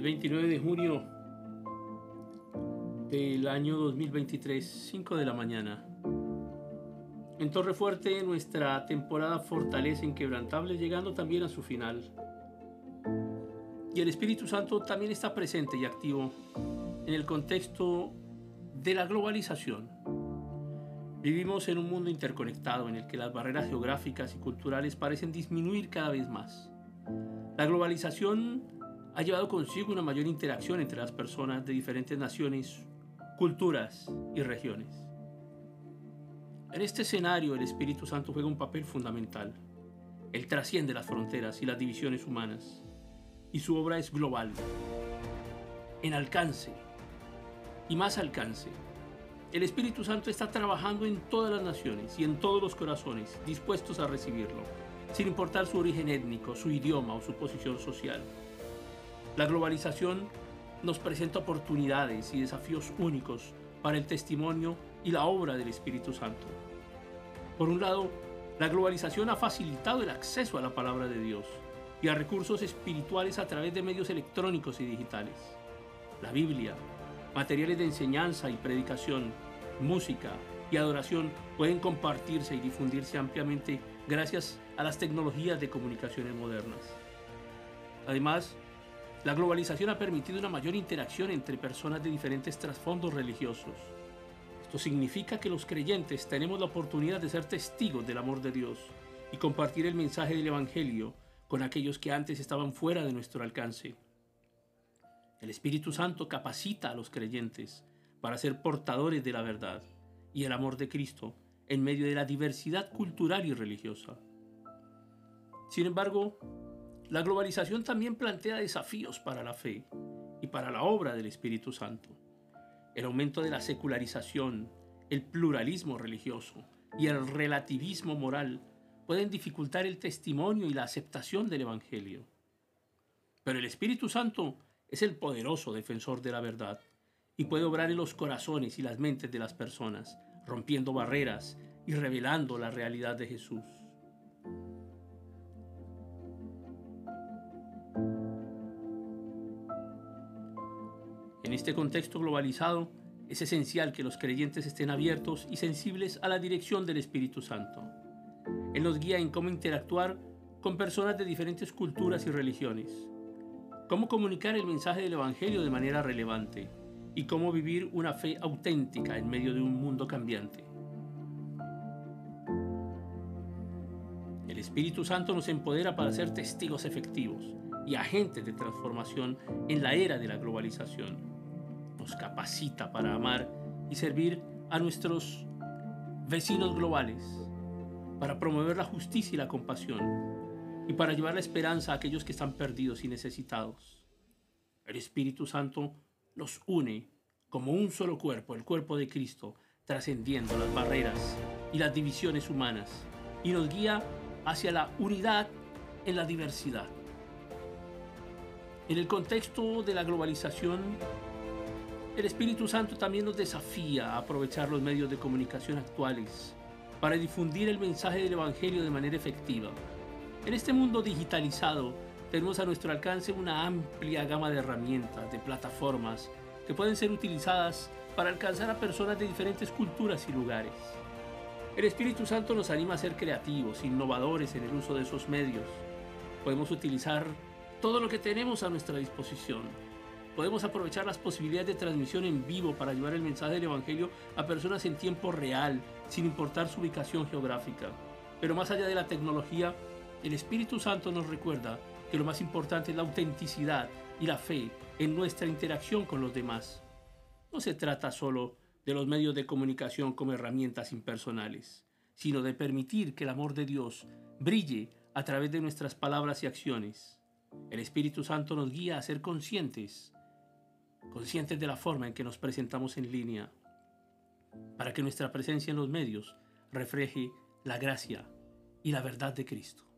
El 29 de junio del año 2023, 5 de la mañana. En Torre Fuerte, nuestra temporada Fortaleza Inquebrantable llegando también a su final. Y el Espíritu Santo también está presente y activo en el contexto de la globalización. Vivimos en un mundo interconectado en el que las barreras geográficas y culturales parecen disminuir cada vez más. La globalización ha llevado consigo una mayor interacción entre las personas de diferentes naciones, culturas y regiones. En este escenario el Espíritu Santo juega un papel fundamental. Él trasciende las fronteras y las divisiones humanas y su obra es global, en alcance y más alcance. El Espíritu Santo está trabajando en todas las naciones y en todos los corazones, dispuestos a recibirlo, sin importar su origen étnico, su idioma o su posición social. La globalización nos presenta oportunidades y desafíos únicos para el testimonio y la obra del Espíritu Santo. Por un lado, la globalización ha facilitado el acceso a la palabra de Dios y a recursos espirituales a través de medios electrónicos y digitales. La Biblia, materiales de enseñanza y predicación, música y adoración pueden compartirse y difundirse ampliamente gracias a las tecnologías de comunicaciones modernas. Además, la globalización ha permitido una mayor interacción entre personas de diferentes trasfondos religiosos. Esto significa que los creyentes tenemos la oportunidad de ser testigos del amor de Dios y compartir el mensaje del Evangelio con aquellos que antes estaban fuera de nuestro alcance. El Espíritu Santo capacita a los creyentes para ser portadores de la verdad y el amor de Cristo en medio de la diversidad cultural y religiosa. Sin embargo, la globalización también plantea desafíos para la fe y para la obra del Espíritu Santo. El aumento de la secularización, el pluralismo religioso y el relativismo moral pueden dificultar el testimonio y la aceptación del Evangelio. Pero el Espíritu Santo es el poderoso defensor de la verdad y puede obrar en los corazones y las mentes de las personas, rompiendo barreras y revelando la realidad de Jesús. En este contexto globalizado, es esencial que los creyentes estén abiertos y sensibles a la dirección del Espíritu Santo. Él nos guía en cómo interactuar con personas de diferentes culturas y religiones cómo comunicar el mensaje del Evangelio de manera relevante y cómo vivir una fe auténtica en medio de un mundo cambiante. El Espíritu Santo nos empodera para ser testigos efectivos y agentes de transformación en la era de la globalización. Nos capacita para amar y servir a nuestros vecinos globales, para promover la justicia y la compasión, y para llevar la esperanza a aquellos que están perdidos y necesitados. El Espíritu Santo nos une como un solo cuerpo, el cuerpo de Cristo, trascendiendo las barreras y las divisiones humanas, y nos guía hacia la unidad en la diversidad. En el contexto de la globalización, el Espíritu Santo también nos desafía a aprovechar los medios de comunicación actuales para difundir el mensaje del Evangelio de manera efectiva en este mundo digitalizado tenemos a nuestro alcance una amplia gama de herramientas, de plataformas que pueden ser utilizadas para alcanzar a personas de diferentes culturas y lugares. El Espíritu Santo nos anima a ser creativos, innovadores en el uso de esos medios. Podemos utilizar todo lo que tenemos a nuestra disposición. Podemos aprovechar las posibilidades de transmisión en vivo para llevar el mensaje del Evangelio a personas en tiempo real, sin importar su ubicación geográfica. Pero más allá de la tecnología, el Espíritu Santo nos recuerda que lo más importante es la autenticidad y la fe en nuestra interacción con los demás. No se trata solo de los medios de comunicación como herramientas impersonales, sino de permitir que el amor de Dios brille a través de nuestras palabras y acciones. El Espíritu Santo nos guía a ser conscientes, conscientes de la forma en que nos presentamos en línea, para que nuestra presencia en los medios refleje la gracia y la verdad de Cristo.